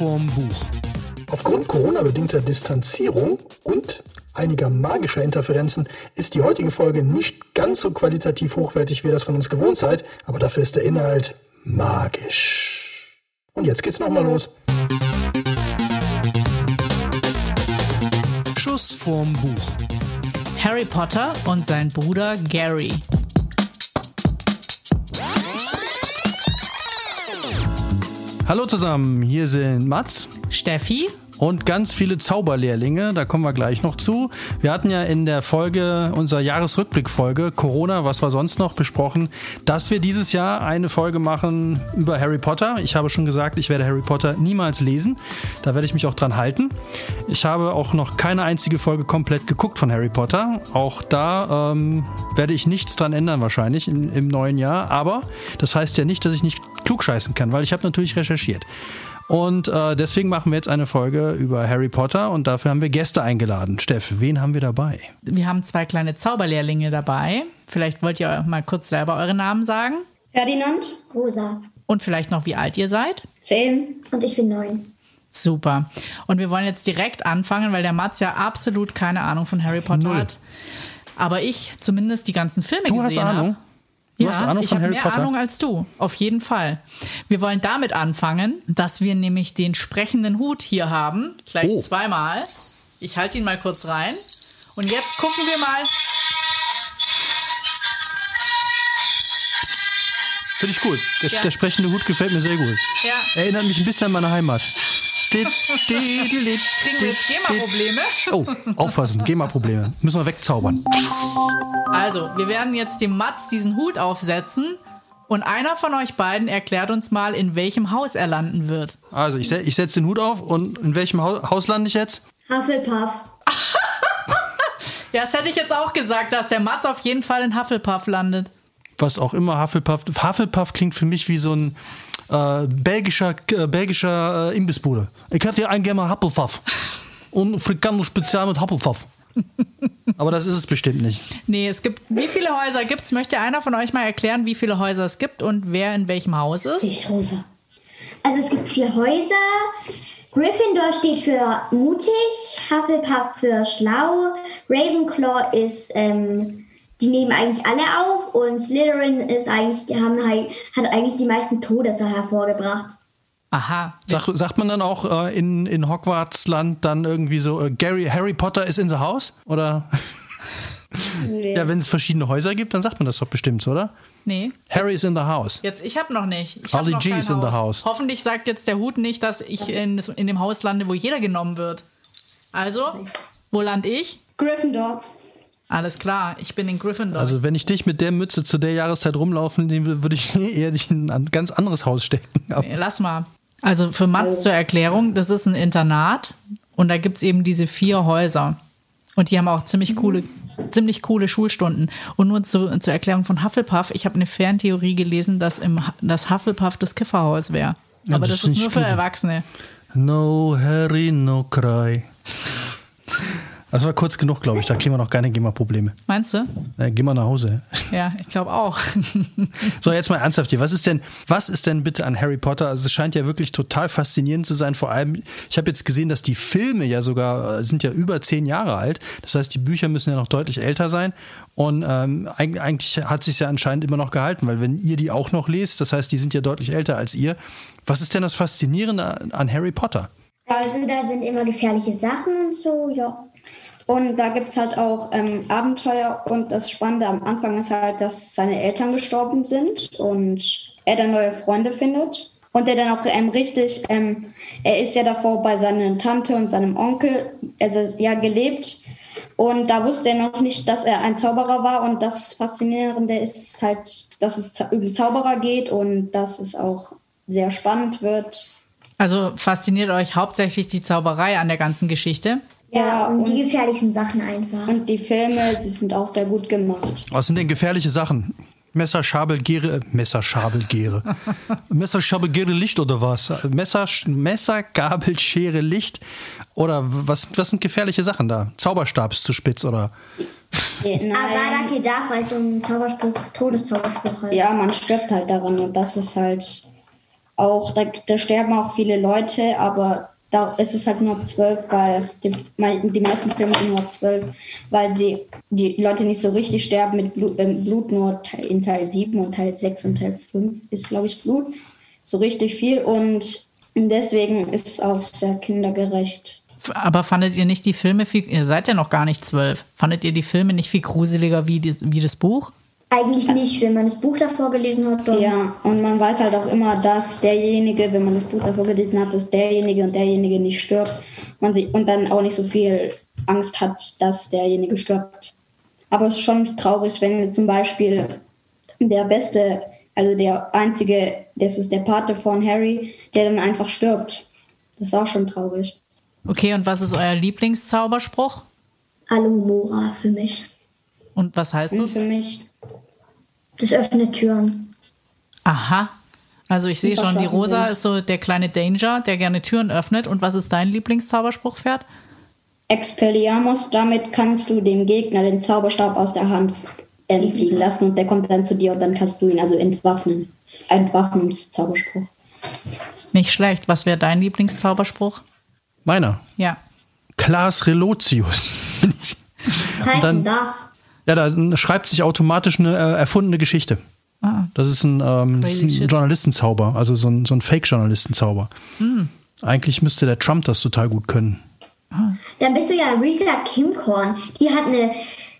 vorm Buch. Aufgrund Corona-bedingter Distanzierung und einiger magischer Interferenzen ist die heutige Folge nicht ganz so qualitativ hochwertig, wie ihr das von uns gewohnt seid, aber dafür ist der Inhalt magisch. Und jetzt geht's nochmal los. Schuss vorm Buch. Harry Potter und sein Bruder Gary. Hallo zusammen, hier sind Mats Steffi und ganz viele Zauberlehrlinge, da kommen wir gleich noch zu. Wir hatten ja in der Folge, unserer Jahresrückblickfolge, Corona, was war sonst noch, besprochen, dass wir dieses Jahr eine Folge machen über Harry Potter. Ich habe schon gesagt, ich werde Harry Potter niemals lesen. Da werde ich mich auch dran halten. Ich habe auch noch keine einzige Folge komplett geguckt von Harry Potter. Auch da ähm, werde ich nichts dran ändern wahrscheinlich in, im neuen Jahr. Aber das heißt ja nicht, dass ich nicht klugscheißen kann, weil ich habe natürlich recherchiert. Und äh, deswegen machen wir jetzt eine Folge über Harry Potter und dafür haben wir Gäste eingeladen. Steff, wen haben wir dabei? Wir haben zwei kleine Zauberlehrlinge dabei. Vielleicht wollt ihr mal kurz selber eure Namen sagen. Ferdinand, Rosa. Und vielleicht noch, wie alt ihr seid. zehn. Und ich bin neun. Super. Und wir wollen jetzt direkt anfangen, weil der Mats ja absolut keine Ahnung von Harry Potter Null. hat. Aber ich zumindest die ganzen Filme Du hast gesehen habe. Ahnung? Du ja, hast Ahnung ich habe mehr Potter? Ahnung als du, auf jeden Fall. Wir wollen damit anfangen, dass wir nämlich den sprechenden Hut hier haben, gleich Oh. zweimal. Ich halte ihn mal kurz rein. Und jetzt gucken wir mal. Finde ich gut. Der, Ja. der sprechende Hut gefällt mir sehr gut. Ja, Erinnert mich ein bisschen an meine Heimat. Kriegen wir jetzt GEMA-Probleme? Oh, aufpassen, GEMA-Probleme. Müssen wir wegzaubern. Also, wir werden jetzt dem Mats diesen Hut aufsetzen. Und einer von euch beiden erklärt uns mal, in welchem Haus er landen wird. Also, ich, se ich setze den Hut auf und in welchem Hau Haus lande ich jetzt? Hufflepuff. Ja, das hätte ich jetzt auch gesagt, dass der Mats auf jeden Fall in Hufflepuff landet. Was auch immer Hufflepuff. Hufflepuff klingt für mich wie so ein äh, belgischer, äh, belgischer äh, Imbissbude. Ich hätte hier einen gerne mal Hufflepuff. Und Frikandel spezial mit Hufflepuff. Aber das ist es bestimmt nicht. Nee, es gibt. Wie viele Häuser gibt es? Möchte einer von euch mal erklären, wie viele Häuser es gibt und wer in welchem Haus ist? Ich, Rosa. Also es gibt vier Häuser. Gryffindor steht für mutig, Hufflepuff für schlau, Ravenclaw ist, ähm, die nehmen eigentlich alle auf und Slytherin ist eigentlich, die haben halt, hat eigentlich die meisten Todesser hervorgebracht. Aha. Sag, sagt man dann auch äh, in, in Hogwarts-Land dann irgendwie so, äh, Gary, Harry Potter is in the house? Oder? Ja, wenn es verschiedene Häuser gibt, dann sagt man das doch bestimmt, so, oder? Nee. Harry is in the house. Jetzt, ich habe noch nicht. Ich hab Ollie noch G is in the house. Hoffentlich sagt jetzt der Hut nicht, dass ich in, in dem Haus lande, wo jeder genommen wird. Also, wo land ich? Gryffindor. Alles klar, ich bin in Gryffindor. Also wenn ich dich mit der Mütze zu der Jahreszeit rumlaufen nehmen würde, würde ich eher dich in ein ganz anderes Haus stecken. Nee, Lass mal. Also für Mats zur Erklärung, das ist ein Internat und da gibt es eben diese vier Häuser. Und die haben auch ziemlich coole, ziemlich coole Schulstunden. Und nur zu, zur Erklärung von Hufflepuff, ich habe eine Ferntheorie gelesen, dass im Ha- das Hufflepuff das Kifferhaus wäre. Ja, Aber das das, ist nur für. Erwachsene. No Harry, no cry. Das war kurz genug, glaube ich. Da kriegen wir noch keine GEMA-Probleme. Meinst du? Äh, geh mal nach Hause. Ja, ich glaube auch. So, jetzt mal ernsthaft hier. Was ist denn, was ist denn bitte an Harry Potter? Also es scheint ja wirklich total faszinierend zu sein. Vor allem, ich habe jetzt gesehen, dass die Filme ja sogar äh, sind ja über zehn Jahre alt. Das heißt, die Bücher müssen ja noch deutlich älter sein. Und ähm, eig- eigentlich hat sich ja anscheinend immer noch gehalten, weil wenn ihr die auch noch lest, das heißt, die sind ja deutlich älter als ihr. Was ist denn das Faszinierende an Harry Potter? Also da sind immer gefährliche Sachen und so, ja. Und da gibt es halt auch ähm, Abenteuer. Und das Spannende am Anfang ist halt, dass seine Eltern gestorben sind und er dann neue Freunde findet. Und der dann auch ähm, richtig, ähm, er ist ja davor bei seiner Tante und seinem Onkel, also ja, gelebt. Und da wusste er noch nicht, dass er ein Zauberer war. Und das Faszinierende ist halt, dass es um Zauberer geht und dass es auch sehr spannend wird. Also fasziniert euch hauptsächlich die Zauberei an der ganzen Geschichte? Ja, und, die und- gefährlichen Sachen einfach. Und die Filme, die sind auch sehr gut gemacht. Was sind denn gefährliche Sachen? Messer, Schabel, Gere, äh, Messer, Schabel, Gere. Messer, Schabel, Gere, Licht oder was? Messer, Messer, Gabel, Schere, Licht? Oder was, was sind gefährliche Sachen da? Zauberstab ist zu spitz oder? Nein. Avada Kedavra ist so ein Zauberspruch, Todeszauberspruch halt. Ja, man stirbt halt daran und das ist halt auch, da, da sterben auch viele Leute, aber da ist es halt nur ab 12, weil die, die meisten Filme sind nur ab 12, weil sie die Leute nicht so richtig sterben mit Blut, äh, Blut nur in Teil 7 und Teil 6 und Teil 5 ist, glaube ich, Blut. So richtig viel und deswegen ist es auch sehr kindergerecht. Aber fandet ihr nicht die Filme viel, ihr seid ja noch gar nicht zwölf, fandet ihr die Filme nicht viel gruseliger wie, die, wie das Buch? Eigentlich nicht, wenn man das Buch davor gelesen hat. Dann Ja, und man weiß halt auch immer, dass derjenige, wenn man das Buch davor gelesen hat, dass derjenige und derjenige nicht stirbt man sich, und dann auch nicht so viel Angst hat, dass derjenige stirbt. Aber es ist schon traurig, wenn zum Beispiel der Beste, also der einzige, das ist der Pate von Harry, der dann einfach stirbt. Das ist auch schon traurig. Okay, und was ist euer Lieblingszauberspruch? Alohomora für mich. Und was heißt Und das? für mich, Das öffnet Türen. Aha. Also ich sehe schon, die Rosa ist so der kleine Danger, der gerne Türen öffnet. Und was ist dein Lieblingszauberspruch, Pferd? Expelliarmus, damit kannst du dem Gegner den Zauberstab aus der Hand entfliegen lassen und der kommt dann zu dir und dann kannst du ihn also entwaffnen. Ein Waffnungszauberspruch. Nicht schlecht. Was wäre dein Lieblingszauberspruch? Meiner. Ja. Klaas Relotius. Dann- denn das? Ja, da schreibt sich automatisch eine äh, erfundene Geschichte. Ah. Das ist ein, ähm, das ist ein. Journalistenzauber, also so ein, so ein Fake-Journalistenzauber. Hm. Eigentlich müsste der Trump das total gut können. Dann bist du ja Rita Kimcorn. Die hat eine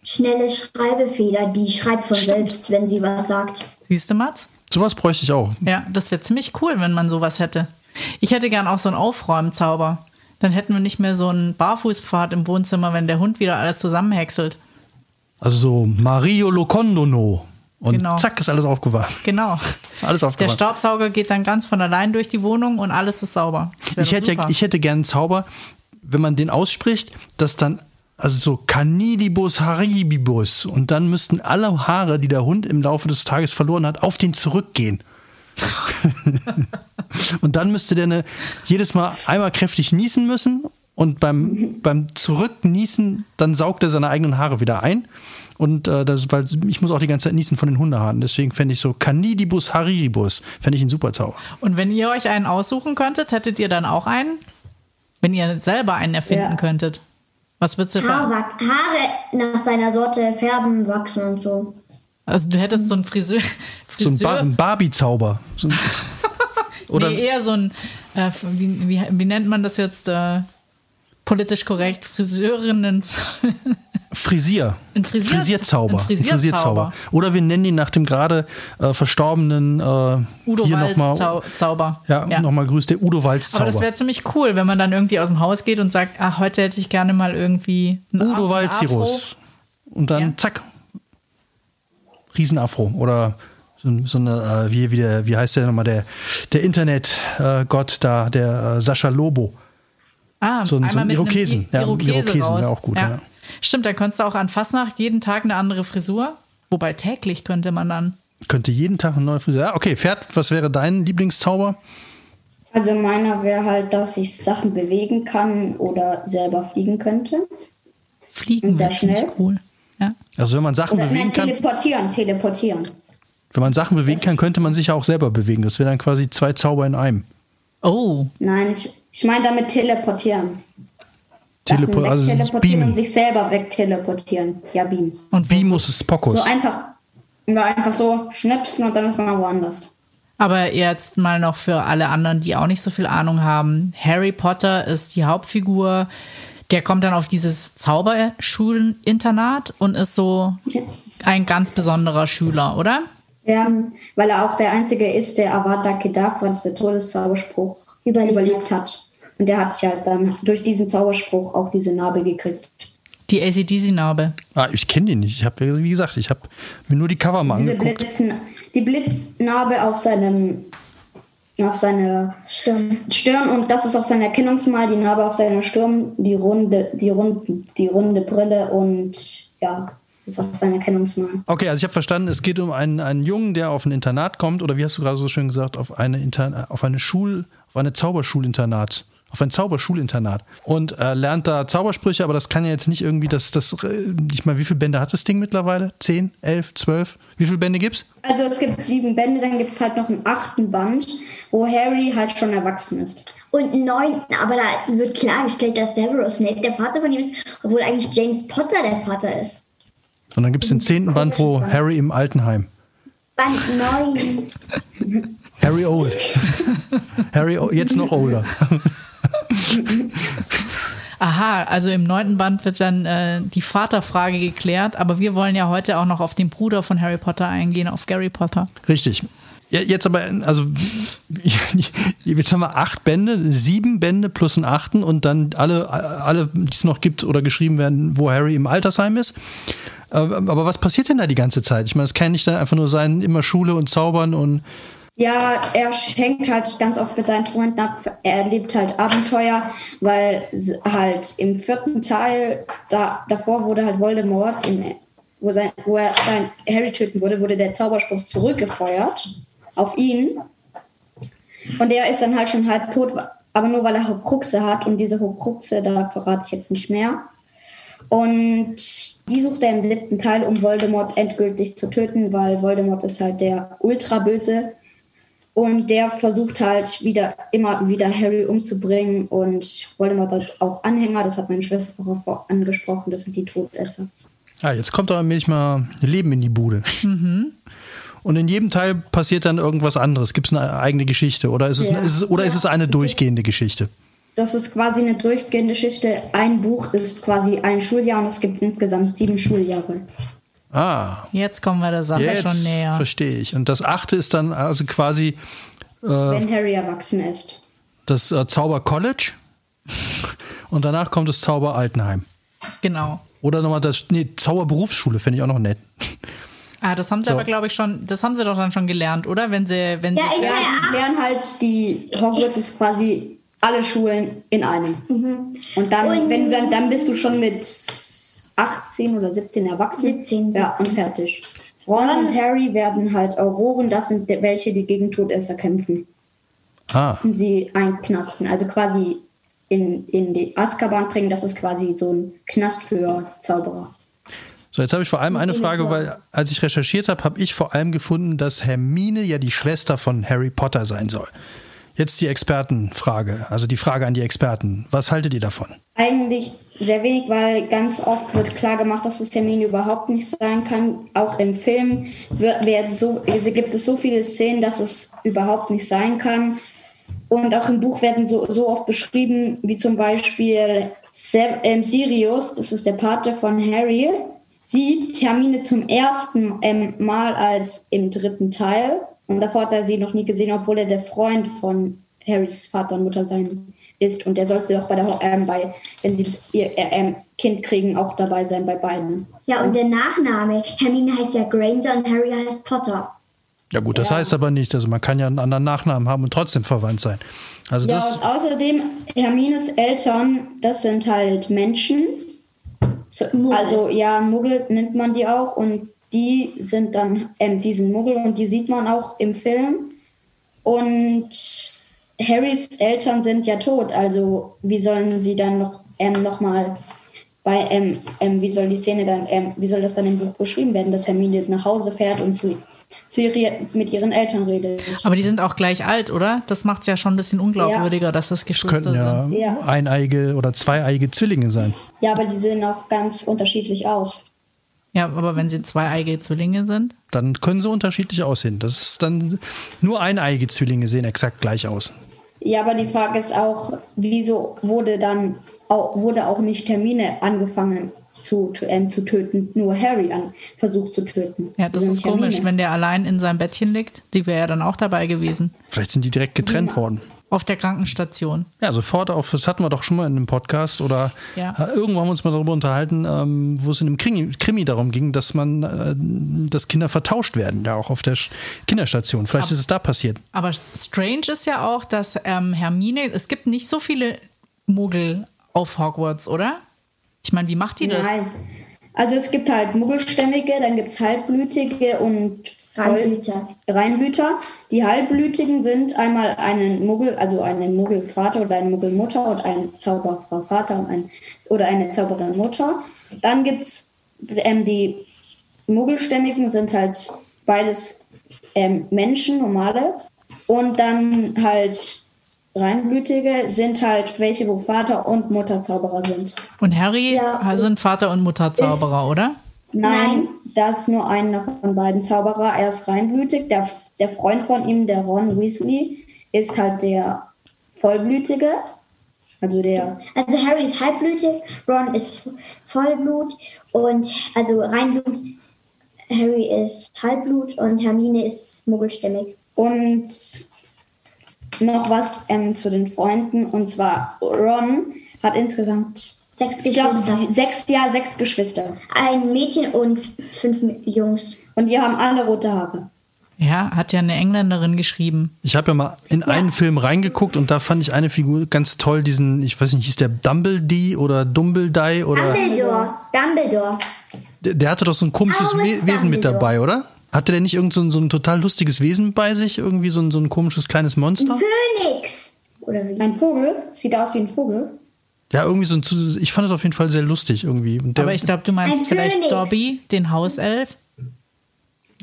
schnelle Schreibefeder, die schreibt von selbst, wenn sie was sagt. Siehst du, Mats? Sowas bräuchte ich auch. Ja, das wäre ziemlich cool, wenn man sowas hätte. Ich hätte gern auch so einen Aufräumzauber. Dann hätten wir nicht mehr so einen Barfußpfad im Wohnzimmer, wenn der Hund wieder alles zusammenhäckselt. Also so Mario Locondono. Und Genau. zack, ist alles aufgewacht. Genau. Alles Der aufgewacht. Staubsauger geht dann ganz von allein durch die Wohnung und alles ist sauber. Ich hätte, ja, ich hätte gern einen Zauber, wenn man den ausspricht, dass dann, also so Canidibus haribibus und dann müssten alle Haare, die der Hund im Laufe des Tages verloren hat, auf den zurückgehen. und dann müsste der eine, jedes Mal einmal kräftig niesen müssen und beim, beim Zurückniesen, dann saugt er seine eigenen Haare wieder ein. Und äh, das, weil ich muss auch die ganze Zeit niesen von den Hundehaaren. Deswegen fände ich so Canidibus haribus, fände ich einen super Zauber. Und wenn ihr euch einen aussuchen könntet, hättet ihr dann auch einen? Wenn ihr selber einen erfinden Ja. könntet. Was würdest du für. Haare, Haare nach seiner Sorte färben, wachsen und so. Also du hättest so einen Friseur. So ein, Friseur ba Barbie-Zauber. So ein- Oder nee, eher so ein, äh, wie, wie, wie nennt man das jetzt äh, politisch korrekt? Friseurinnen. Frisier. Ein Frisier- Frisierzauber. ein Frisierzauber. Oder wir nennen ihn nach dem gerade äh, verstorbenen äh, Udo hier Walz nochmal. Zau Zauber. Ja, nochmal grüßt der Udo Walz Aber das Zauber. wäre ziemlich cool, wenn man dann irgendwie aus dem Haus geht und sagt, ach, heute hätte ich gerne mal irgendwie einen Udo einen Walzirus. Und dann Ja. zack. Riesenafro. Oder so, so eine, äh, wie, wie, der, wie heißt der nochmal, der, der Internetgott äh, da, der äh, Sascha Lobo. Ah, So ein- so einmal ein mit einem Irokesen. Ja, Irokese Irokesen wäre auch gut, ja. Stimmt, dann könntest du auch an Fastnacht jeden Tag eine andere Frisur. Wobei täglich könnte man dann. Könnte jeden Tag eine neue Frisur. Ja, okay, Pferd, was wäre dein Lieblingszauber? Also meiner wäre halt, dass ich Sachen bewegen kann oder selber fliegen könnte. Fliegen Sehr wäre ziemlich schnell. cool. Ja. Also wenn man Sachen Oder bewegen nein, kann, teleportieren, teleportieren. wenn man Sachen bewegen kann, könnte man sich ja auch selber bewegen. Das wäre dann quasi zwei Zauber in einem. Oh, Nein, ich, ich meine damit teleportieren. Sachen Telepo also wegteleportieren und sich selber wegteleportieren. Ja, beamen. und Bimus ist Pocus. So einfach, ja, einfach so schnipsen und dann ist man woanders. Aber jetzt mal noch für alle anderen, die auch nicht so viel Ahnung haben. Harry Potter ist die Hauptfigur. Der kommt dann auf dieses Zauberschuleninternat und ist so ein ganz besonderer Schüler, oder? Ja, weil er auch der Einzige ist, der Avada Kedavra, das ist der Todeszauberspruch, Überlebt überlebt hat. Und der hat sich halt dann durch diesen Zauberspruch auch diese Narbe gekriegt. Die ACDC-Narbe. Ah, ich kenne den nicht. Ich habe, wie gesagt, ich habe mir nur die Cover mal Diese angeguckt. Blitzen, die Blitznarbe auf seinem auf seiner Stimmt. Stirn und das ist auch sein Erkennungsmal, die Narbe auf seiner Stirn, die runde, die runde, die runde Brille und ja, das ist auch sein Erkennungsmal. Okay, also ich habe verstanden, es geht um einen, einen Jungen, der auf ein Internat kommt, oder wie hast du gerade so schön gesagt, auf eine, Inter auf eine Schul, auf eine Zauberschulinternat. auf ein Zauberschulinternat und äh, lernt da Zaubersprüche, aber das kann ja jetzt nicht irgendwie das, das, äh, ich meine, wie viele Bände hat das Ding mittlerweile? Zehn, elf, zwölf? Wie viele Bände gibt's? Also es gibt sieben Bände, dann gibt es halt noch einen achten Band, wo Harry halt schon erwachsen ist. Und einen neunten, aber da wird klargestellt, dass Severus Snape der Vater von ihm ist, obwohl eigentlich James Potter der Vater ist. Und dann gibt es den zehnten Band, wo Harry im Altenheim. Band 9. Harry Old. Harry o jetzt noch older. Aha, also im neunten Band wird dann äh, die Vaterfrage geklärt, aber wir wollen ja heute auch noch auf den Bruder von Harry Potter eingehen, auf Gary Potter. Richtig. Ja, jetzt aber, also, jetzt haben wir acht Bände, sieben Bände plus einen achten und dann alle, alle die es noch gibt oder geschrieben werden, wo Harry im Altersheim ist. Aber was passiert denn da die ganze Zeit? Ich meine, es kann nicht dann einfach nur sein, immer Schule und Zaubern und. Ja, er hängt halt ganz oft mit seinen Freunden ab. Er erlebt halt Abenteuer, weil halt im vierten Teil, da, davor wurde halt Voldemort, in, wo, sein, wo er sein Harry töten wurde, wurde der Zauberspruch zurückgefeuert auf ihn. Und er ist dann halt schon halb tot, aber nur weil er Horcruxe hat. Und diese Horcruxe, da verrate ich jetzt nicht mehr. Und die sucht er im siebten Teil, um Voldemort endgültig zu töten, weil Voldemort ist halt der Ultraböse. Und der versucht halt wieder, immer wieder Harry umzubringen. Und Voldemort hat auch Anhänger, das hat meine Schwester vorher angesprochen, das sind die Todesser. Ah, jetzt kommt aber nämlich mal Leben in die Bude. Mhm. Und in jedem Teil passiert dann irgendwas anderes. Gibt es eine eigene Geschichte oder ist es, ja. ist es, oder ja. ist es eine durchgehende Geschichte? Das ist quasi eine durchgehende Geschichte. Ein Buch ist quasi ein Schuljahr und es gibt insgesamt sieben Schuljahre. Ah. Jetzt kommen wir der Sache Jetzt schon näher. Verstehe ich. Und das achte ist dann also quasi. Äh, Wenn Harry erwachsen ist. Das äh, Zauber College. Und danach kommt das Zauber Altenheim. Genau. Oder nochmal das. Nee, Zauberberufsschule finde ich auch noch nett. Ah, das haben sie so. aber, glaube ich, schon, das haben sie doch dann schon gelernt, oder? Wenn sie, wenn ja, sie ja, sie lernen halt die Hogwarts ist quasi alle Schulen in einem. Mhm. Und dann, und wenn du dann, dann bist du schon mit 18 oder 17 erwachsen. 17. Ja, und fertig. Ron und Harry werden halt Auroren, das sind welche, die gegen Todesser kämpfen. Ah. Und sie einknasten, also quasi in, in die Azkaban bringen, das ist quasi so ein Knast für Zauberer. So, jetzt habe ich vor allem eine Frage, weil als ich recherchiert habe, habe ich vor allem gefunden, dass Hermine ja die Schwester von Harry Potter sein soll. Jetzt die Expertenfrage, also die Frage an die Experten. Was haltet ihr davon? Eigentlich sehr wenig, weil ganz oft wird klar gemacht, dass es Hermine überhaupt nicht sein kann. Auch im Film werden so, also gibt es so viele Szenen, dass es überhaupt nicht sein kann. Und auch im Buch werden so, so oft beschrieben, wie zum Beispiel ähm, Sirius, das ist der Pate von Harry, sieht Hermine zum ersten ähm, Mal als im dritten Teil. Und davor hat er sie noch nie gesehen, obwohl er der Freund von Harrys Vater und Mutter sein ist. Und er sollte doch bei der ähm, bei, wenn sie das ihr ähm, Kind kriegen, auch dabei sein bei beiden. Ja, und der Nachname. Hermine heißt ja Granger und Harry heißt Potter. Ja gut, das ja. heißt aber nicht, also man kann ja einen anderen Nachnamen haben und trotzdem verwandt sein. Also ja, das und außerdem, Hermines Eltern, das sind halt Menschen, so, also ja, Muggel nennt man die auch und die sind dann ähm, diesen Muggel und die sieht man auch im Film. Und Harrys Eltern sind ja tot, also wie sollen sie dann noch ähm, noch mal bei ähm, ähm, wie soll die Szene dann ähm, wie soll das dann im Buch beschrieben werden, dass Hermine nach Hause fährt und zu zu ihre, mit ihren Eltern redet. Aber die sind auch gleich alt, oder? Das macht es ja schon ein bisschen unglaubwürdiger, ja. dass das Geschwister das könnten ja sind. eineige oder zweieige Zwillinge sein. Ja, aber die sehen auch ganz unterschiedlich aus. Ja, aber wenn sie zweieige Zwillinge sind? Dann können sie unterschiedlich aussehen. Das ist dann nur eineige Zwillinge sehen exakt gleich aus. Ja, aber die Frage ist auch, wieso wurde dann auch, wurde auch nicht Termine angefangen? zu, ähm, zu töten, nur Harry an, versucht zu töten. Ja, das ist komisch, wenn der allein in seinem Bettchen liegt. Die wäre ja dann auch dabei gewesen. Vielleicht sind die direkt getrennt ja. worden. Auf der Krankenstation. Ja, sofort auf, das hatten wir doch schon mal in einem Podcast oder ja. äh, irgendwo haben wir uns mal darüber unterhalten, ähm, wo es in einem Krimi, Krimi darum ging, dass man, äh, dass Kinder vertauscht werden, ja auch auf der Kinderstation. Vielleicht aber, ist es da passiert. Aber strange ist ja auch, dass ähm, Hermine, es gibt nicht so viele Muggel auf Hogwarts, oder? Ich meine, wie macht die das? Nein. Also es gibt halt Muggelstämmige, dann gibt es Halbblütige und Reinblüter. Reinblüter. Die Halbblütigen sind einmal einen Muggel, also einen Muggelvater oder eine Muggelmutter und ein Zauberfrau Vater und ein, oder eine Zauberin Mutter. Dann gibt es ähm, die Muggelstämmigen sind halt beides ähm, Menschen, normale. Und dann halt Reinblütige sind halt welche, wo Vater und Mutter Zauberer sind. Und Harry Ja. sind Vater und Mutter Zauberer, oder? Nein, das ist nur einer von beiden Zauberer. Er ist reinblütig. Der, der Freund von ihm, der Ron Weasley, ist halt der Vollblütige. Also der. Also Harry ist halbblütig, Ron ist Vollblut und also Reinblut. Harry ist Halbblut und Hermine ist muggelstämmig. Und noch was ähm, zu den Freunden. Und zwar Ron hat insgesamt, Sechs ich glaube, sechs, ja, sechs Geschwister. Ein Mädchen und fünf Jungs. Und die haben alle rote Haare. Ja, hat ja eine Engländerin geschrieben. Ich habe ja mal in einen Film reingeguckt und da fand ich eine Figur ganz toll, diesen, ich weiß nicht, hieß der Dumbledee oder Dumbledee oder Dumbledore. Dumbledore. der, der hatte doch so ein komisches We Wesen mit dabei, oder? Hatte der nicht irgend so ein, so ein total lustiges Wesen bei sich? Irgendwie so ein, so ein komisches kleines Monster? Phönix. Oder wie? Ein Vogel, sieht aus wie ein Vogel. Ja, irgendwie so ein, zu- ich fand es auf jeden Fall sehr lustig irgendwie. Und der Aber ich glaube, du meinst Ein vielleicht. Dobby, den Hauself.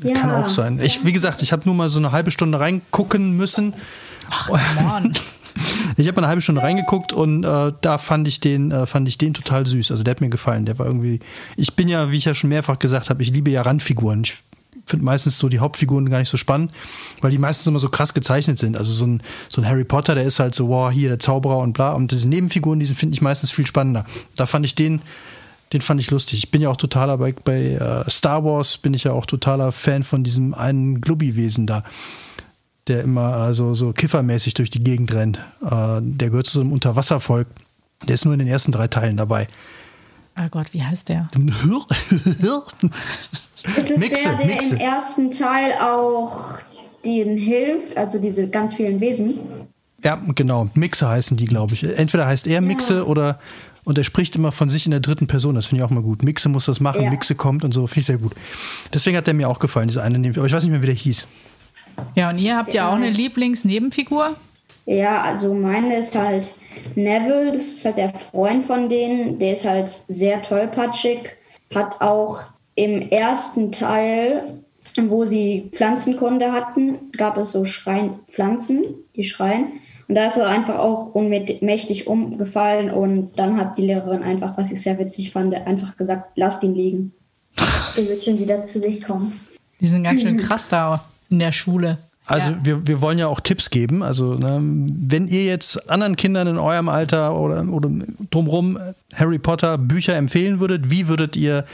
kann Ja. auch sein. Ich, wie gesagt, ich habe nur mal so eine halbe Stunde reingucken müssen. Mann. Ich habe mal eine halbe Stunde reingeguckt und äh, da fand ich den, äh, fand ich den total süß. Also der hat mir gefallen. Der war irgendwie. Ich bin ja, wie ich ja schon mehrfach gesagt habe, ich liebe ja Randfiguren. Ich finde meistens so die Hauptfiguren gar nicht so spannend, weil die meistens immer so krass gezeichnet sind. Also so ein, so ein Harry Potter, der ist halt so, wow, hier der Zauberer und bla. Und diese Nebenfiguren, die finde ich meistens viel spannender. Da fand ich den, den fand ich lustig. Ich bin ja auch totaler bei, bei äh, Star Wars, bin ich ja auch totaler Fan von diesem einen Glubbi-Wesen da der immer äh, so, so kiffermäßig durch die Gegend rennt. Äh, der gehört zu so einem Unterwasservolk. Der ist nur in den ersten drei Teilen dabei. Oh Gott, wie heißt der? Das ist Mixe, der, der Mixe. im ersten Teil auch denen hilft, also diese ganz vielen Wesen. ja, genau. Mixe heißen die, glaube ich. Entweder heißt er Mixe oder und er spricht immer von sich in der dritten Person. Das finde ich auch mal gut. Mixe muss das machen, Ja. Mixe kommt und so. Finde ich sehr gut. Deswegen hat der mir auch gefallen, dieser eine Nebenfigur. Aber ich weiß nicht mehr, wie der hieß. Ja, und ihr habt ja auch eine Lieblingsnebenfigur? Ja, also meine ist halt Neville, das ist halt der Freund von denen, der ist halt sehr tollpatschig, hat auch im ersten Teil, wo sie Pflanzenkunde hatten, gab es so Schrein Pflanzen, die schreien. Und da ist er einfach auch unmächtig umgefallen und dann hat die Lehrerin einfach, was ich sehr witzig fand, einfach gesagt, lasst ihn liegen. Er wird schon wieder zu sich kommen. Die sind ganz schön krass da in der Schule. Also ja. wir, wir wollen ja auch Tipps geben. Also ne, wenn ihr jetzt anderen Kindern in eurem Alter oder, oder drumherum Harry Potter Bücher empfehlen würdet, wie würdet ihr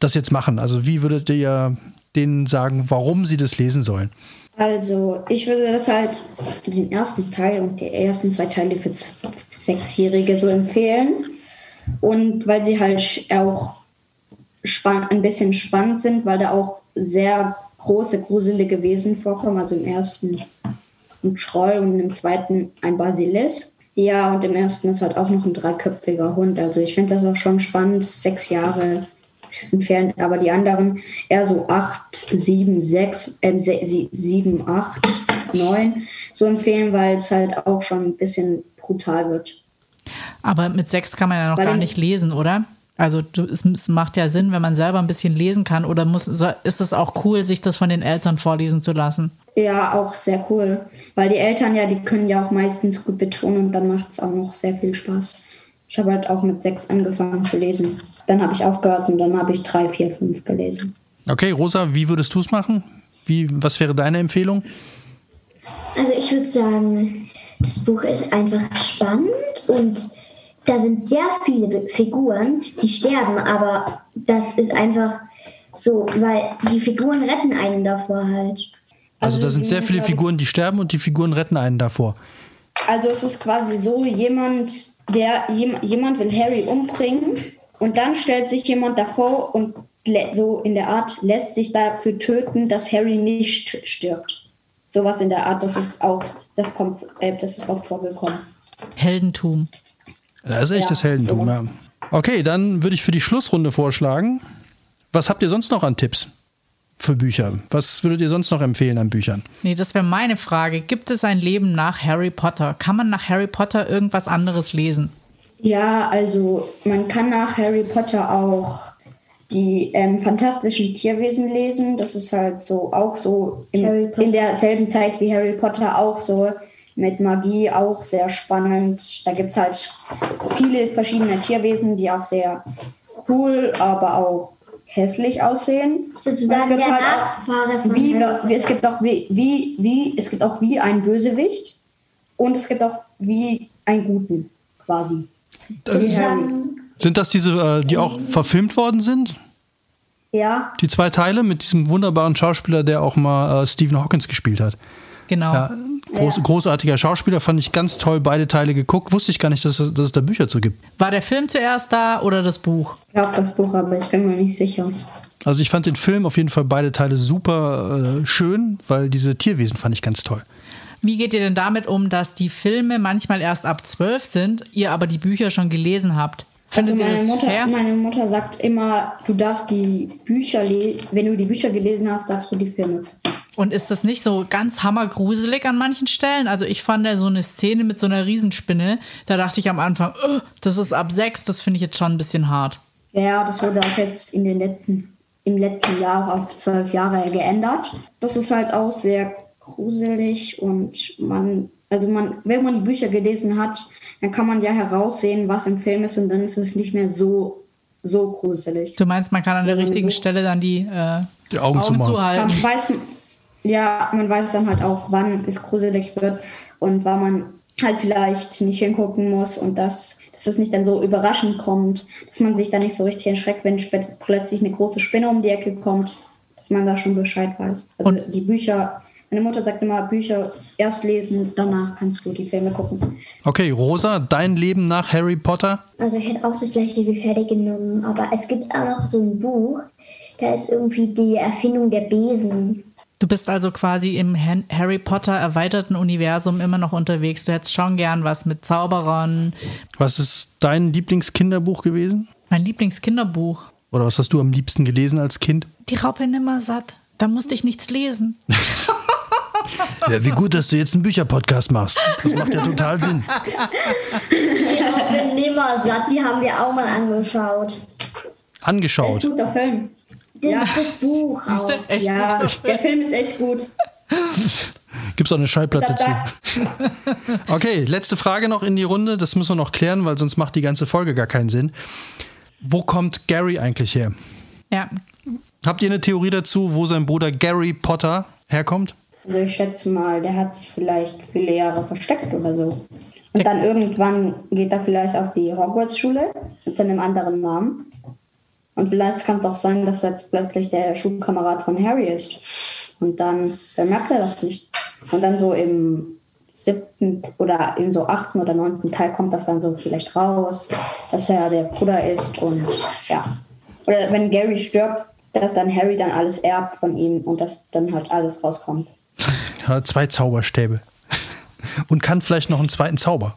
das jetzt machen? Also wie würdet ihr denen sagen, warum sie das lesen sollen? Also, ich würde das halt den ersten Teil und die ersten zwei Teile für Sechsjährige so empfehlen. Und weil sie halt auch ein bisschen spannend sind, weil da auch sehr große, gruselige Wesen vorkommen. Also im ersten ein Troll und im zweiten ein Basilisk. Ja, und im ersten ist halt auch noch ein dreiköpfiger Hund. Also ich finde das auch schon spannend. Sechs Jahre entfernt, aber die anderen eher so acht, sieben, sechs, äh, se- sie- sieben, acht, neun so empfehlen, weil es halt auch schon ein bisschen brutal wird. Aber mit sechs kann man ja noch Weil gar ich- nicht lesen, oder? Also du, es, es macht ja Sinn, wenn man selber ein bisschen lesen kann. Oder muss, so, ist es auch cool, sich das von den Eltern vorlesen zu lassen? Ja, auch sehr cool, weil die Eltern ja, die können ja auch meistens gut betonen und dann macht es auch noch sehr viel Spaß. Ich habe halt auch mit sechs angefangen zu lesen. Dann habe ich aufgehört und dann habe ich drei, vier, fünf gelesen. Okay, Rosa, wie würdest du es machen? Wie, was wäre deine Empfehlung? Also ich würde sagen, das Buch ist einfach spannend und da sind sehr viele Figuren, die sterben, aber das ist einfach so, weil die Figuren retten einen davor halt. Also, da sind sehr viele Figuren, die sterben und die Figuren retten einen davor. Also es ist quasi so, jemand, der jem- jemand will Harry umbringen und dann stellt sich jemand davor und so in der Art lässt sich dafür töten, dass Harry nicht stirbt. Sowas in der Art, das ist auch, das kommt, äh, das ist oft vorgekommen. Heldentum. Das ist echtes Ja, Heldentum, ja. Okay, dann würde ich für die Schlussrunde vorschlagen. Was habt ihr sonst noch an Tipps? Für Bücher? Was würdet ihr sonst noch empfehlen an Büchern? Nee, das wäre meine Frage. Gibt es ein Leben nach Harry Potter? Kann man nach Harry Potter irgendwas anderes lesen? Ja, also man kann nach Harry Potter auch die ähm, fantastischen Tierwesen lesen. Das ist halt so auch so in, in derselben Zeit wie Harry Potter auch so mit Magie auch sehr spannend. Da gibt es halt viele verschiedene Tierwesen, die auch sehr cool, aber auch hässlich aussehen. Sozusagen es gibt der halt Nachfahre auch von wie, wie, es gibt auch wie, wie, wie, es gibt auch wie ein Bösewicht und es gibt auch wie einen Guten, quasi. Harry. Sind das diese, äh, die auch verfilmt worden sind? Ja, Die zwei Teile mit diesem wunderbaren Schauspieler, der auch mal äh, Stephen Hawkins gespielt hat. Genau. Ja, groß, Ja. Großartiger Schauspieler, fand ich ganz toll. Beide Teile geguckt. Wusste ich gar nicht, dass, es- dass es da Bücher zu gibt. War der Film zuerst da oder das Buch? ich glaube das Buch, aber ich bin mir nicht sicher. Also ich fand den Film auf jeden Fall beide Teile super äh, schön, weil diese Tierwesen fand ich ganz toll. Wie geht ihr denn damit um, dass die Filme manchmal erst ab zwölf sind, ihr aber die Bücher schon gelesen habt? Findet also ihr meine das Mutter, fair? meine Mutter sagt immer, du darfst die Bücher lesen, wenn du die Bücher gelesen hast, darfst du die Filme. Und ist das nicht so ganz hammergruselig an manchen Stellen? Also ich fand da so eine Szene mit so einer Riesenspinne, da dachte ich am Anfang, "Oh, das ist ab sechs, das finde ich jetzt schon ein bisschen hart. Ja, das wurde auch jetzt in den letzten, im letzten Jahr auf zwölf Jahre geändert. Das ist halt auch sehr gruselig und man, also man, wenn man die Bücher gelesen hat, dann kann man ja heraussehen, was im Film ist und dann ist es nicht mehr so, so gruselig. Du meinst, man kann an der Ja, richtigen Buch. Stelle dann die, äh, Die Augen Augen zuhalten. Man weiß, ja, man weiß dann halt auch, wann es gruselig wird und wann man halt vielleicht nicht hingucken muss und dass, dass es nicht dann so überraschend kommt, dass man sich dann nicht so richtig erschreckt, wenn plötzlich eine große Spinne um die Ecke kommt, dass man da schon Bescheid weiß. Also Und- die Bücher, meine Mutter sagt immer, Bücher erst lesen, danach kannst du die Filme gucken. Okay, Rosa, dein Leben nach Harry Potter? Also ich hätte auch das gleiche wie Ferdi genommen, aber es gibt auch noch so ein Buch, da ist irgendwie die Erfindung der Besen. Du bist also quasi im Harry Potter erweiterten Universum immer noch unterwegs. Du hättest schon gern was mit Zauberern. Was ist dein Lieblingskinderbuch gewesen? Mein Lieblingskinderbuch. Oder was hast du am liebsten gelesen als Kind? Die Raupe nimmersatt. Da musste ich nichts lesen. Ja, wie gut, dass du jetzt einen Bücherpodcast machst. Das macht ja total Sinn. Ich bin nimmer satt, die haben wir auch mal angeschaut. Angeschaut. Echt guter Film. Ja. das Buch Siehst du? auch. Echt Ja, guter der Film. Ist echt gut. Gibt's auch eine Schallplatte zu. Okay, letzte Frage noch in die Runde. Das müssen wir noch klären, weil sonst macht die ganze Folge gar keinen Sinn. Wo kommt Gary eigentlich her? Ja, Habt ihr eine Theorie dazu, wo sein Bruder Gary Potter herkommt? Also ich schätze mal, der hat sich vielleicht viele Jahre versteckt oder so. Und dann irgendwann geht er vielleicht auf die Hogwarts-Schule mit seinem anderen Namen. Und vielleicht kann es auch sein, dass er jetzt plötzlich der Schulkamerad von Harry ist. Und dann bemerkt er das nicht. Und dann so im siebten oder im so achten oder neunten Teil kommt das dann so vielleicht raus, dass er der Bruder ist und ja. Oder wenn Gary stirbt, dass dann Harry dann alles erbt von ihm und dass dann halt alles rauskommt. Ja, zwei Zauberstäbe. Und kann vielleicht noch einen zweiten Zauber.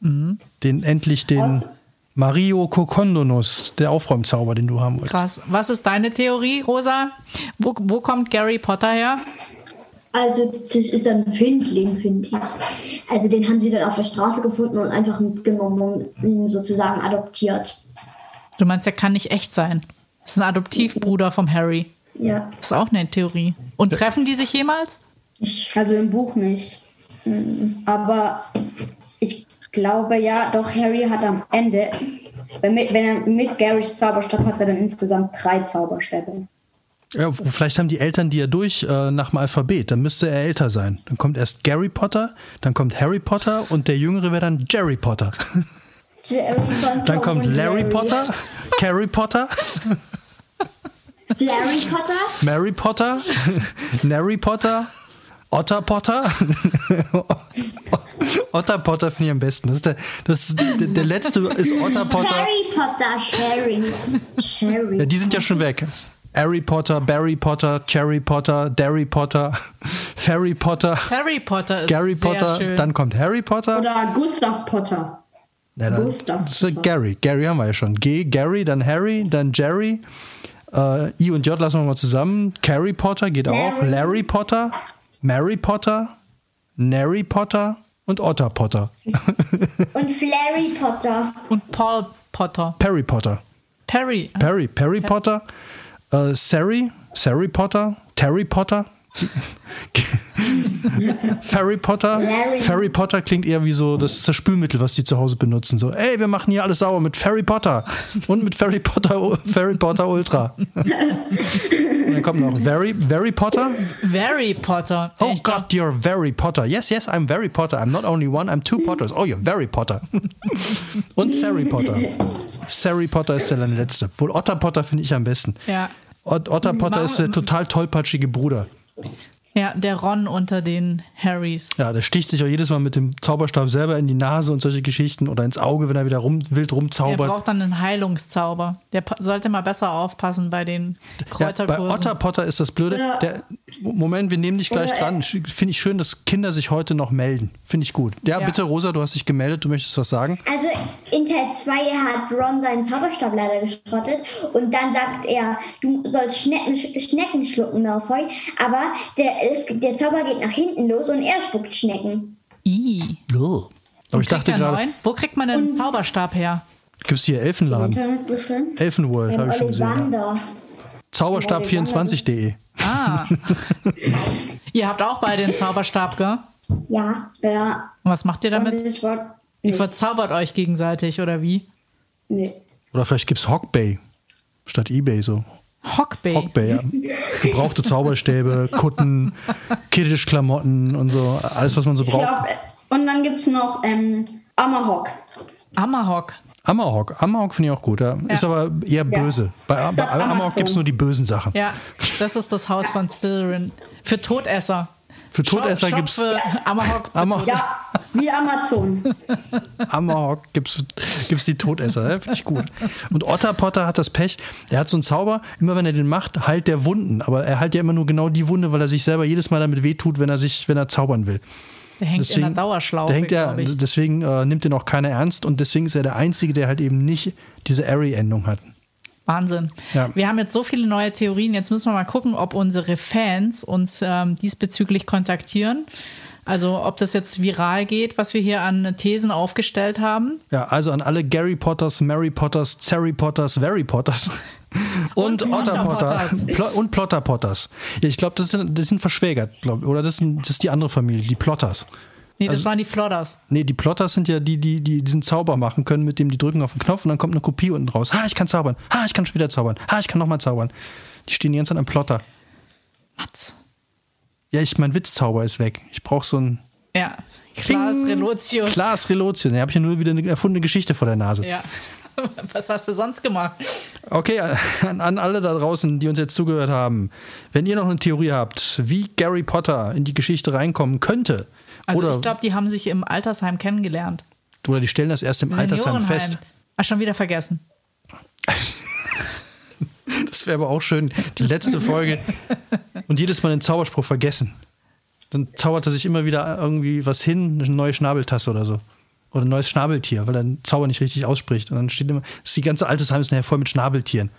Den endlich den Was? Mario Kokondonus, der Aufräumzauber, den du haben wolltest. krass. Was ist deine Theorie, Rosa? Wo, wo kommt Gary Potter her? Also das ist ein Findling, finde ich. Also den haben sie dann auf der Straße gefunden und einfach mitgenommen und ihn sozusagen adoptiert. Du meinst, er kann nicht echt sein. Das ist ein Adoptivbruder vom Harry. Ja. Das ist auch eine Theorie. Und treffen die sich jemals? Also im Buch nicht. Aber ich glaube ja, doch Harry hat am Ende, wenn er mit Garys Zauberstab hat er dann insgesamt drei Zauberstäbe. Ja, vielleicht haben die Eltern die ja durch äh, nach dem Alphabet. Dann müsste er älter sein. Dann kommt erst Gary Potter, dann kommt Harry Potter und der Jüngere wäre dann Jerry Potter. Jerry Dann kommt Larry Jerry. Potter, Carrie Potter, Larry Potter? Mary Potter, Nary Potter, Otter Potter. Otter Potter finde ich am besten. Das ist der, das ist der, der letzte ist Otter Potter. Harry Potter, Sherry. Sherry. Ja, die sind ja schon weg. Harry Potter, Barry Potter, Cherry Potter, Derry Potter, Ferry Potter, Harry Potter ist Gary sehr Potter, schön. dann kommt Harry Potter. Oder Gustav Potter. Ja, dann, Gustav das ist Gary. Gary haben wir ja schon. G, Gary, dann Harry, dann Jerry. Äh, I und J lassen wir mal zusammen. Carrie Potter geht auch. Larry. Larry Potter, Mary Potter, Nary Potter und Otter Potter. Und Flary Potter. Und Paul Potter. Perry Potter. Perry. Perry, Perry Potter, äh, Sari, Sari Potter, Terry Potter. Ferry Potter. Ferry Potter klingt eher wie so, das ist das Spülmittel, was die zu Hause benutzen. So, ey, wir machen hier alles sauber mit Ferry Potter und mit Ferry Potter, Ferry Potter Ultra. Und dann kommt noch Very, Very Potter. Very Potter. Oh Ich glaub, God, you're very Potter. Yes, yes, I'm very Potter. I'm not only one, I'm two Potters. Oh, you're very Potter. Und Sari Potter. Sari Potter ist der letzte. Wohl Otter Potter finde ich am besten. Ja. Ot Otter Potter ist der total tollpatschige Bruder. 没事 ja, der Ron unter den Harrys. Ja, der sticht sich auch jedes Mal mit dem Zauberstab selber in die Nase und solche Geschichten oder ins Auge, wenn er wieder rum, wild Der rumzaubert. braucht dann einen Heilungszauber. Der sollte mal besser aufpassen bei den Ja, bei Kräuterkursen. Otter Potter ist das Blöde. Der, Moment, wir nehmen dich gleich dran. Finde ich schön, dass Kinder sich heute noch melden. Finde ich gut. Ja, Ja. bitte, Rosa, du hast dich gemeldet, du möchtest was sagen. Also in Teil 2 hat Ron seinen Zauberstab leider geschrottet und dann sagt er, du sollst Schnecken, Schnecken schlucken, Malfoy, aber der, es, der Zauber geht nach hinten los und er spuckt Schnecken. I. Aber ich dachte er gerade? Wo kriegt man denn einen Zauberstab her? gibt es hier Elfenladen? Internet bestimmt. Elfenworld, habe ich schon gesehen. Ja. Ollivander. Zauberstab24.de. Ah. Ihr habt auch beide den Zauberstab, gell? Ja. Ja. Und was macht ihr damit? Ihr verzaubert euch gegenseitig, oder wie? Nee. Oder vielleicht gibt es Hockbay statt Ebay so. Hockbay. Hockbay, ja. Gebrauchte Zauberstäbe, Kutten, Kiddisch-Klamotten und so. Alles, was man so braucht. glaub, äh, und dann gibt es noch ähm, Amahawk. Amahawk. Amahawk. Amahawk finde ich auch gut. Ja. Ist aber eher böse. Bei, bei Amahawk Amazon. gibt es nur die bösen Sachen. Ja, das ist das Haus von Slytherin. Für Todesser. Für Todesser Shop gibt es Amahawk. Amahawk, Ja, wie Amazon. Amahawk gibt's, gibt's die Todesser. Ja, finde ich gut. Und Otter Potter hat das Pech, er hat so einen Zauber, immer wenn er den macht, heilt der Wunden. Aber er heilt ja immer nur genau die Wunde, weil er sich selber jedes Mal damit wehtut, wenn er sich, wenn er zaubern will. Der hängt in einer Dauerschlaufe, der hängt ja, glaube ich. deswegen äh, nimmt ihn auch keiner ernst und deswegen ist er der Einzige, der halt eben nicht diese Airy-Endung hat. Wahnsinn. Ja. Wir haben jetzt so viele neue Theorien. Jetzt müssen wir mal gucken, ob unsere Fans uns ähm, diesbezüglich kontaktieren. Also ob das jetzt viral geht, was wir hier an Thesen aufgestellt haben. Ja, also an alle Gary Potters, Mary Potters, Zerry Potters, Very Potters und, Und Otter Potter und Plotter Potters. Ich glaube, das sind, das sind verschwägert, glaub, oder das, sind, das ist die andere Familie, die Plotters. Nee, das Also- waren die Flodders. Nee, die Plotters sind ja die, die, die diesen Zauber machen können, mit dem die drücken auf den Knopf und dann kommt eine Kopie unten raus. Ha, ich kann zaubern. Ha, ich kann schon wieder zaubern. Ha, ich kann nochmal zaubern. Die stehen die ganze Zeit am Plotter. Mats. Ja, ich, mein Witzzauber ist weg. Ich brauche so ein Ja. Klaas. Relotius. Klaas Relotius. Da habe ich ja nur wieder eine erfundene Geschichte vor der Nase. Ja. Was hast du sonst gemacht? Okay, an, an alle da draußen, die uns jetzt zugehört haben. Wenn ihr noch eine Theorie habt, wie Gary Potter in die Geschichte reinkommen könnte, Also oder, ich glaube, die haben sich im Altersheim kennengelernt. oder die stellen das erst im Altersheim fest. Ah, schon wieder vergessen. Das wäre aber auch schön, die letzte Folge und jedes Mal den Zauberspruch vergessen. Dann zaubert er sich immer wieder irgendwie was hin, eine neue Schnabeltasse oder so. Oder ein neues Schnabeltier, weil er den Zauber nicht richtig ausspricht. Und dann steht immer, die ganze Altersheim ist nachher voll mit Schnabeltieren.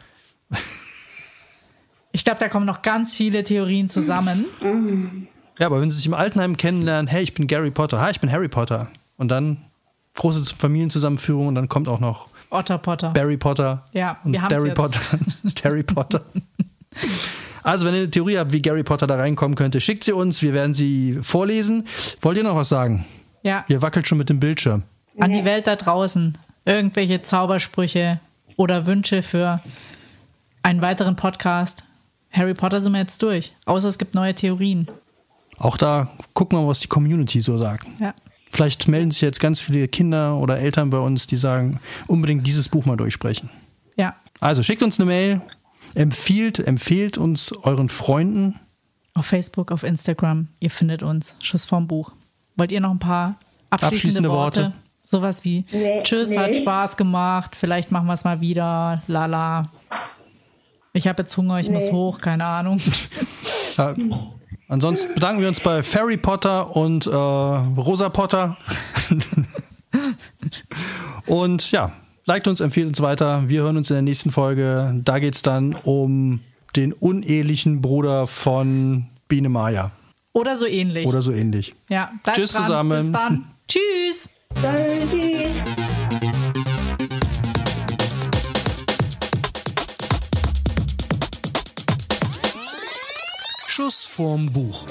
Ich glaube, da kommen noch ganz viele Theorien zusammen. Ja, aber wenn sie sich im Altenheim kennenlernen, hey, ich bin Gary Potter, ha, ich bin Harry Potter. Und dann große Familienzusammenführung und dann kommt auch noch Otter Potter. Barry Potter Ja, und Harry. Potter. Harry Potter. Also, wenn ihr eine Theorie habt, wie Gary Potter da reinkommen könnte, schickt sie uns, wir werden sie vorlesen. Wollt ihr noch was sagen? Ja, Ihr wackelt schon mit dem Bildschirm. an die Welt da draußen. Irgendwelche Zaubersprüche oder Wünsche für einen weiteren Podcast. Harry Potter sind wir jetzt durch. Außer es gibt neue Theorien. Auch da gucken wir mal, was die Community so sagt. Ja. Vielleicht melden sich jetzt ganz viele Kinder oder Eltern bei uns, die sagen, unbedingt dieses Buch mal durchsprechen. Ja. Also schickt uns eine Mail, empfiehlt, empfehlt uns euren Freunden. Auf Facebook, auf Instagram. Ihr findet uns. Schuss vom Buch. Wollt ihr noch ein paar abschließende, Abschließende Worte? Worte? Sowas wie Nee, Tschüss, nee. hat Spaß gemacht. Vielleicht machen wir es mal wieder. Lala. Ich habe jetzt Hunger, ich muss Nee. hoch, keine Ahnung. Ansonsten bedanken wir uns bei Ferry Potter und äh, Rosa Potter. und ja, liked uns, empfiehlt uns weiter. Wir hören uns in der nächsten Folge. Da geht es dann um den unehelichen Bruder von Biene Maya. Oder so ähnlich. Oder so ähnlich. Ja, bleibt Tschüss dran. zusammen. Bis dann. Tschüss. Tschüss. Schuss vorm Buch.